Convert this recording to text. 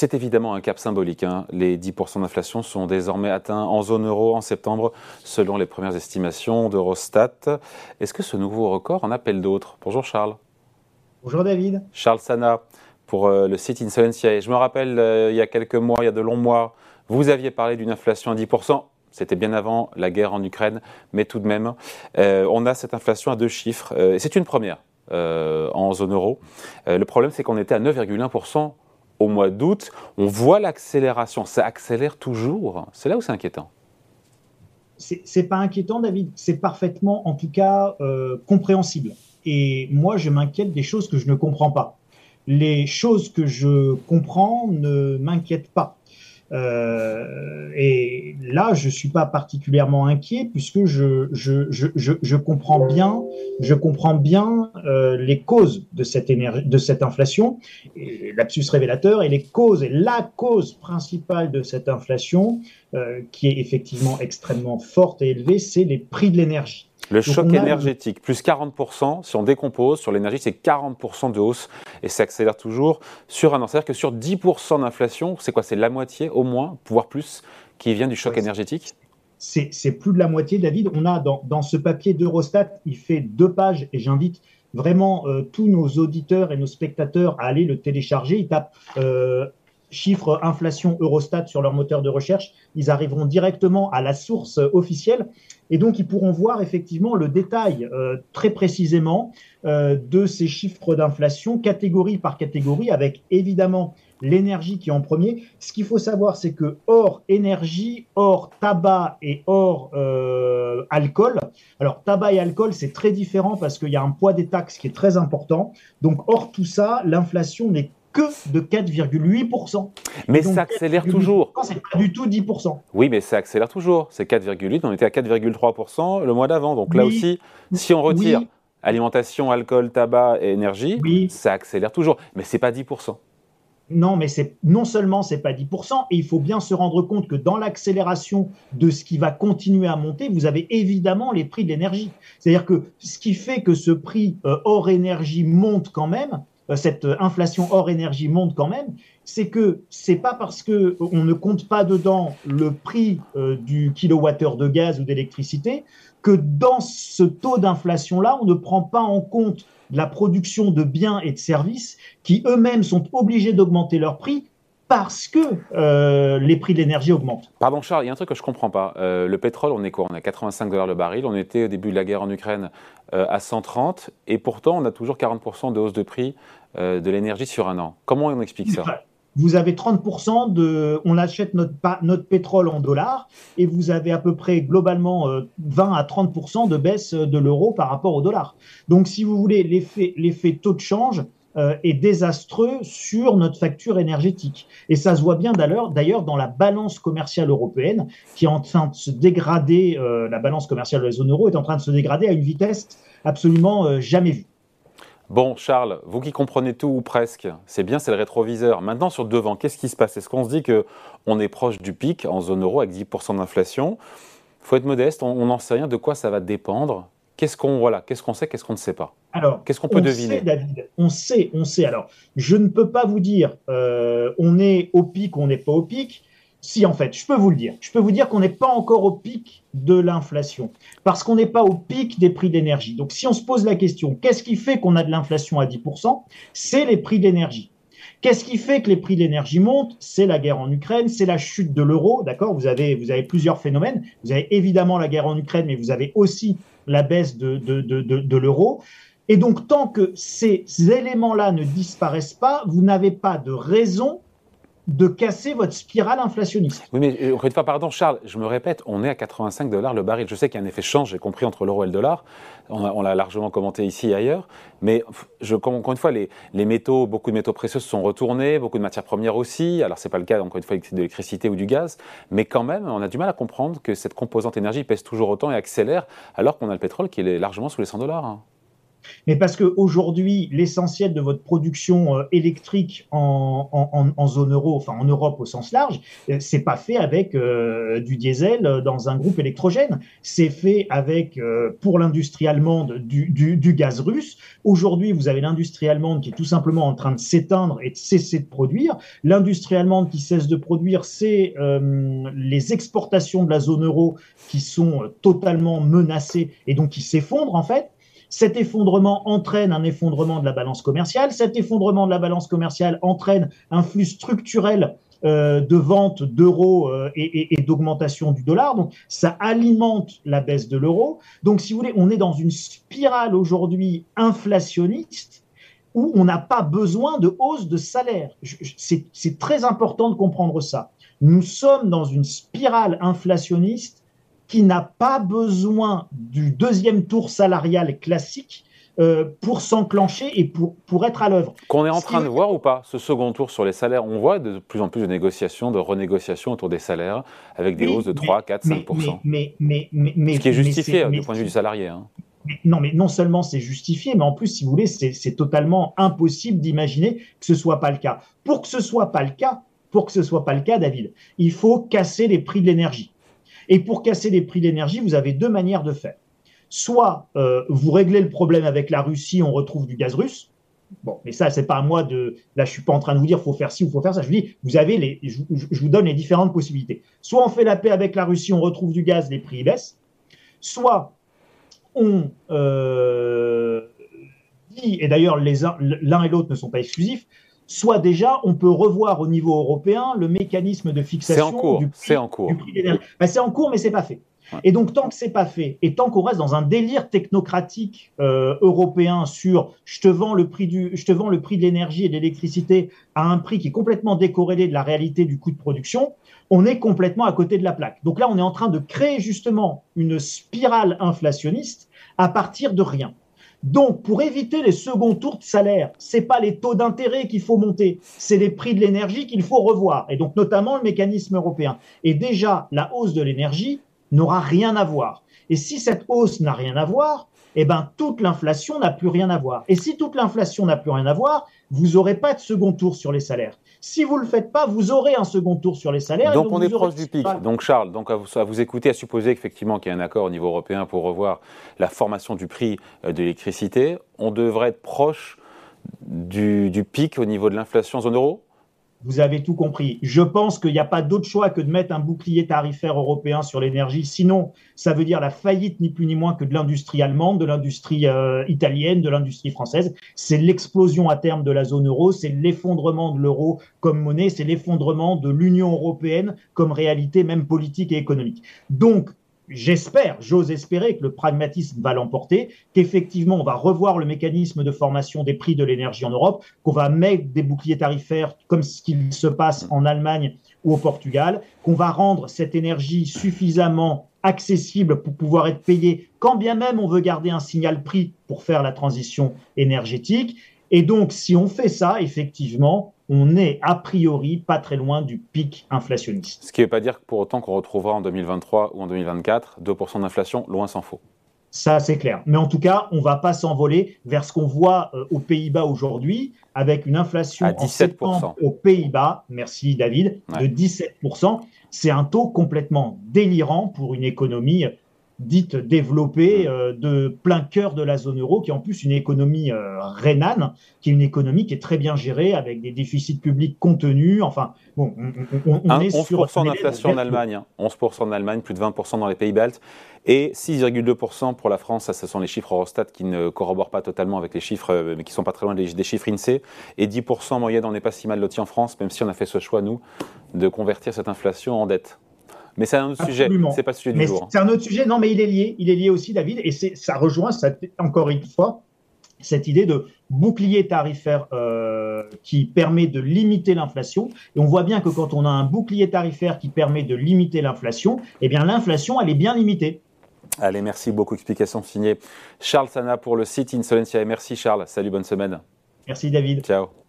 C'est évidemment un cap symbolique. Hein. Les 10% d'inflation sont désormais atteints en zone euro en septembre, selon les premières estimations d'Eurostat. Est-ce que ce nouveau record en appelle d'autres? Bonjour Charles. Bonjour David. Charles Sana pour euh, le site Insolencia. Je me rappelle, euh, il y a quelques mois, il y a de longs mois, vous aviez parlé d'une inflation à 10%. C'était bien avant la guerre en Ukraine, mais tout de même, euh, on a cette inflation à deux chiffres. et c'est une première en zone euro. le problème, c'est qu'on était à 9,1% au mois d'août. On voit l'accélération. Ça accélère toujours. C'est là où c'est inquiétant. C'est pas inquiétant, David. C'est parfaitement, en tout cas, compréhensible. Et moi, je m'inquiète des choses que je ne comprends pas les choses que je comprends ne m'inquiètent pas. Euh, et là, je suis pas particulièrement inquiet puisque je, je, je, je, comprends bien, je comprends bien euh, les causes de cette, énergie, de cette inflation, et l'absus révélateur, et les causes, et la cause principale de cette inflation, euh, qui est effectivement extrêmement forte et élevée, c'est les prix de l'énergie. Le choc énergétique, plus 40%, si on décompose sur l'énergie, c'est 40% de hausse et ça accélère toujours sur un an. C'est-à-dire que sur 10% d'inflation, c'est quoi? C'est la moitié au moins, voire plus, qui vient du choc énergétique? C'est plus de la moitié, David. On a dans, ce papier d'Eurostat, il fait deux pages et j'invite vraiment euh, tous nos auditeurs et nos spectateurs à aller le télécharger. Ils tapent euh, chiffre inflation Eurostat sur leur moteur de recherche. Ils arriveront directement à la source officielle et donc, ils pourront voir effectivement le détail euh, très précisément euh, de ces chiffres d'inflation, catégorie par catégorie, avec évidemment l'énergie qui est en premier. Ce qu'il faut savoir, c'est que hors énergie, hors tabac et hors euh, alcool, alors tabac et alcool, c'est très différent parce qu'il y a un poids des taxes qui est très important. Donc, hors tout ça, l'inflation n'est que de 4,8%. Mais ça accélère toujours. C'est pas du tout 10%. Oui, mais ça accélère toujours. C'est 4,8%. On était à 4,3% le mois d'avant. Donc là aussi, si on retire alimentation, alcool, tabac et énergie, ça accélère toujours. Mais c'est pas 10%. Non, mais c'est non seulement c'est pas 10%, et il faut bien se rendre compte que dans l'accélération de ce qui va continuer à monter, vous avez évidemment les prix de l'énergie. C'est-à-dire que ce qui fait que ce prix euh, hors énergie monte quand même, cette inflation hors énergie monte quand même, c'est que c'est pas parce que on ne compte pas dedans le prix euh, du kilowattheure de gaz ou d'électricité que dans ce taux d'inflation là, on ne prend pas en compte la production de biens et de services qui eux-mêmes sont obligés d'augmenter leur prix parce que euh, les prix de l'énergie augmentent. Pardon Charles, il y a un truc que je ne comprends pas. Euh, le pétrole, on est quoi? On a 85 dollars le baril. On était au début de la guerre en Ukraine euh, à 130 et pourtant on a toujours 40% de hausse de prix de l'énergie sur un an. Comment on explique ça? Vous avez 30% de, on achète notre, notre pétrole en dollars et vous avez à peu près globalement 20 à 30% de baisse de l'euro par rapport au dollar. Donc si vous voulez l'effet taux de change, euh, est désastreux sur notre facture énergétique. Et ça se voit bien d'ailleurs dans la balance commerciale européenne qui est en train de se dégrader, euh, la balance commerciale de la zone euro est en train de se dégrader à une vitesse absolument euh, jamais vue. Bon, Charles, vous qui comprenez tout ou presque, c'est bien, c'est le rétroviseur. Maintenant, sur devant, qu'est-ce qui se passe? Est-ce qu'on se dit qu'on est proche du pic en zone euro avec 10% d'inflation? Il faut être modeste, on n'en sait rien de quoi ça va dépendre? Qu'est-ce qu'on voilà, qu'est-ce qu'on sait, qu'est-ce qu'on ne sait pas Alors, qu'est-ce qu'on peut on deviner sait, David, On sait, on sait. Alors, je ne peux pas vous dire, euh, on est au pic ou on n'est pas au pic. Si, en fait, je peux vous le dire. Je peux vous dire qu'on n'est pas encore au pic de l'inflation, parce qu'on n'est pas au pic des prix d'énergie. Donc, si on se pose la question, qu'est-ce qui fait qu'on a de l'inflation à 10% C'est les prix d'énergie. Qu'est-ce qui fait que les prix de l'énergie montent? C'est la guerre en Ukraine, c'est la chute de l'euro, d'accord? Vous avez, vous avez plusieurs phénomènes. Vous avez évidemment la guerre en Ukraine, mais vous avez aussi la baisse de, l'euro. Et donc, tant que ces éléments-là ne disparaissent pas, vous n'avez pas de raison de casser votre spirale inflationniste. Oui, mais euh, encore une fois, pardon, Charles, je me répète, on est à 85 dollars le baril. Je sais qu'il y a un effet change, j'ai compris, entre l'euro et le dollar. On l'a largement commenté ici et ailleurs. Mais je, encore une fois, les, les, métaux, beaucoup de métaux précieux se sont retournés, beaucoup de matières premières aussi. Alors, ce n'est pas le cas, encore une fois, de l'électricité ou du gaz. Mais quand même, on a du mal à comprendre que cette composante énergie pèse toujours autant et accélère, alors qu'on a le pétrole qui est largement sous les 100 dollars. Hein. Mais parce qu'aujourd'hui, l'essentiel de votre production euh, électrique en, zone euro, enfin en Europe au sens large, euh, c'est pas fait avec euh, du diesel dans un groupe électrogène. C'est fait avec, pour l'industrie allemande, du, du, gaz russe. Aujourd'hui, vous avez l'industrie allemande qui est tout simplement en train de s'éteindre et de cesser de produire. L'industrie allemande qui cesse de produire, c'est les exportations de la zone euro qui sont totalement menacées et donc qui s'effondrent en fait. Cet effondrement entraîne un effondrement de la balance commerciale. Cet effondrement de la balance commerciale entraîne un flux structurel euh, de vente d'euros euh, et, d'augmentation du dollar. Donc, ça alimente la baisse de l'euro. Donc, si vous voulez, on est dans une spirale aujourd'hui inflationniste où on n'a pas besoin de hausse de salaire. C'est très important de comprendre ça. Nous sommes dans une spirale inflationniste qui n'a pas besoin du deuxième tour salarial classique euh, pour s'enclencher et pour, pour être à l'œuvre. Qu'on est en train de voir ou pas, ce second tour sur les salaires On voit de plus en plus de négociations, de renégociations autour des salaires, avec des hausses de 3, 4, 5 mais, mais, mais, Ce qui est justifié du point de vue du salarié. Hein. non, mais non seulement c'est justifié, mais en plus, si vous voulez, c'est totalement impossible d'imaginer que ce soit pas le cas. Pour que ce soit pas le cas, pour que ce soit pas le cas, David, il faut casser les prix de l'énergie. Et pour casser les prix de l'énergie, vous avez deux manières de faire. Soit euh, vous réglez le problème avec la Russie, on retrouve du gaz russe. Bon, mais ça, c'est pas à moi de. Là, je suis pas en train de vous dire faut faire ci ou faut faire ça. Je vous dis, vous avez les. Je, vous donne les différentes possibilités. Soit on fait la paix avec la Russie, on retrouve du gaz, les prix baissent. Soit on euh, dit, et d'ailleurs l'un et l'autre ne sont pas exclusifs, soit déjà on peut revoir au niveau européen le mécanisme de fixation en cours, du prix, en cours. Ben, c'est en cours, mais c'est pas fait. Et donc, tant que c'est pas fait, et tant qu'on reste dans un délire technocratique euh, européen sur je te vends le prix du, je te vends le prix de l'énergie et de l'électricité à un prix qui est complètement décorrélé de la réalité du coût de production, on est complètement à côté de la plaque. Donc là, on est en train de créer justement une spirale inflationniste à partir de rien. Donc, pour éviter les seconds tours de salaire, c'est pas les taux d'intérêt qu'il faut monter, c'est les prix de l'énergie qu'il faut revoir, et donc notamment le mécanisme européen. Et déjà, la hausse de l'énergie n'aura rien à voir. Et si cette hausse n'a rien à voir, eh ben, toute l'inflation n'a plus rien à voir. Et si toute l'inflation n'a plus rien à voir, vous n'aurez pas de second tour sur les salaires. Si vous ne le faites pas, vous aurez un second tour sur les salaires. Donc, on est proche du pic. Donc Charles, donc à vous, écouter, à supposer qu'effectivement qu'il y a un accord au niveau européen pour revoir la formation du prix euh, de l'électricité, on devrait être proche du, du pic au niveau de l'inflation en zone euro? Vous avez tout compris. Je pense qu'il n'y a pas d'autre choix que de mettre un bouclier tarifaire européen sur l'énergie. Sinon, ça veut dire la faillite ni plus ni moins que de l'industrie allemande, de l'industrie euh, italienne, de l'industrie française. C'est l'explosion à terme de la zone euro, c'est l'effondrement de l'euro comme monnaie, c'est l'effondrement de l'Union européenne comme réalité même politique et économique. Donc, j'espère, j'ose espérer que le pragmatisme va l'emporter, qu'effectivement on va revoir le mécanisme de formation des prix de l'énergie en Europe, qu'on va mettre des boucliers tarifaires comme ce qu'il se passe en Allemagne ou au Portugal, qu'on va rendre cette énergie suffisamment accessible pour pouvoir être payée, quand bien même on veut garder un signal prix pour faire la transition énergétique. Et donc, si on fait ça, effectivement, on est a priori pas très loin du pic inflationniste. Ce qui ne veut pas dire pour autant qu'on retrouvera en 2023 ou en 2024 2% d'inflation, loin s'en faut. Ça, c'est clair. Mais en tout cas, on ne va pas s'envoler vers ce qu'on voit euh, aux Pays-Bas aujourd'hui, avec une inflation à 17%. aux Pays-Bas, merci David, de 17%. C'est un taux complètement délirant pour une économie dite développée euh, de plein cœur de la zone euro, qui est en plus une économie euh, rhénane, qui est une économie qui est très bien gérée, avec des déficits publics contenus. Enfin, bon, on, on, est 11% sur... 11% d'inflation en Allemagne, 11% en Allemagne, plus de 20% dans les pays baltes, et 6,2% pour la France. Ça, ce sont les chiffres Eurostat qui ne corroborent pas totalement avec les chiffres, euh, mais qui sont pas très loin des, des chiffres INSEE. Et 10% en moyenne, on n'est pas si mal loti en France, même si on a fait ce choix, nous, de convertir cette inflation en dette. Mais c'est un autre sujet. C'est pas le sujet du jour. C'est un autre sujet. Non, mais il est lié. Il est lié aussi, David. Et ça rejoint, encore une fois, cette idée de bouclier tarifaire euh, qui permet de limiter l'inflation. Et on voit bien que quand on a un bouclier tarifaire qui permet de limiter l'inflation, eh bien l'inflation, elle est bien limitée. Allez, merci beaucoup. Explication signée Charles Sana pour le site Insolencia. Et merci Charles. Salut, bonne semaine. Merci David. Ciao.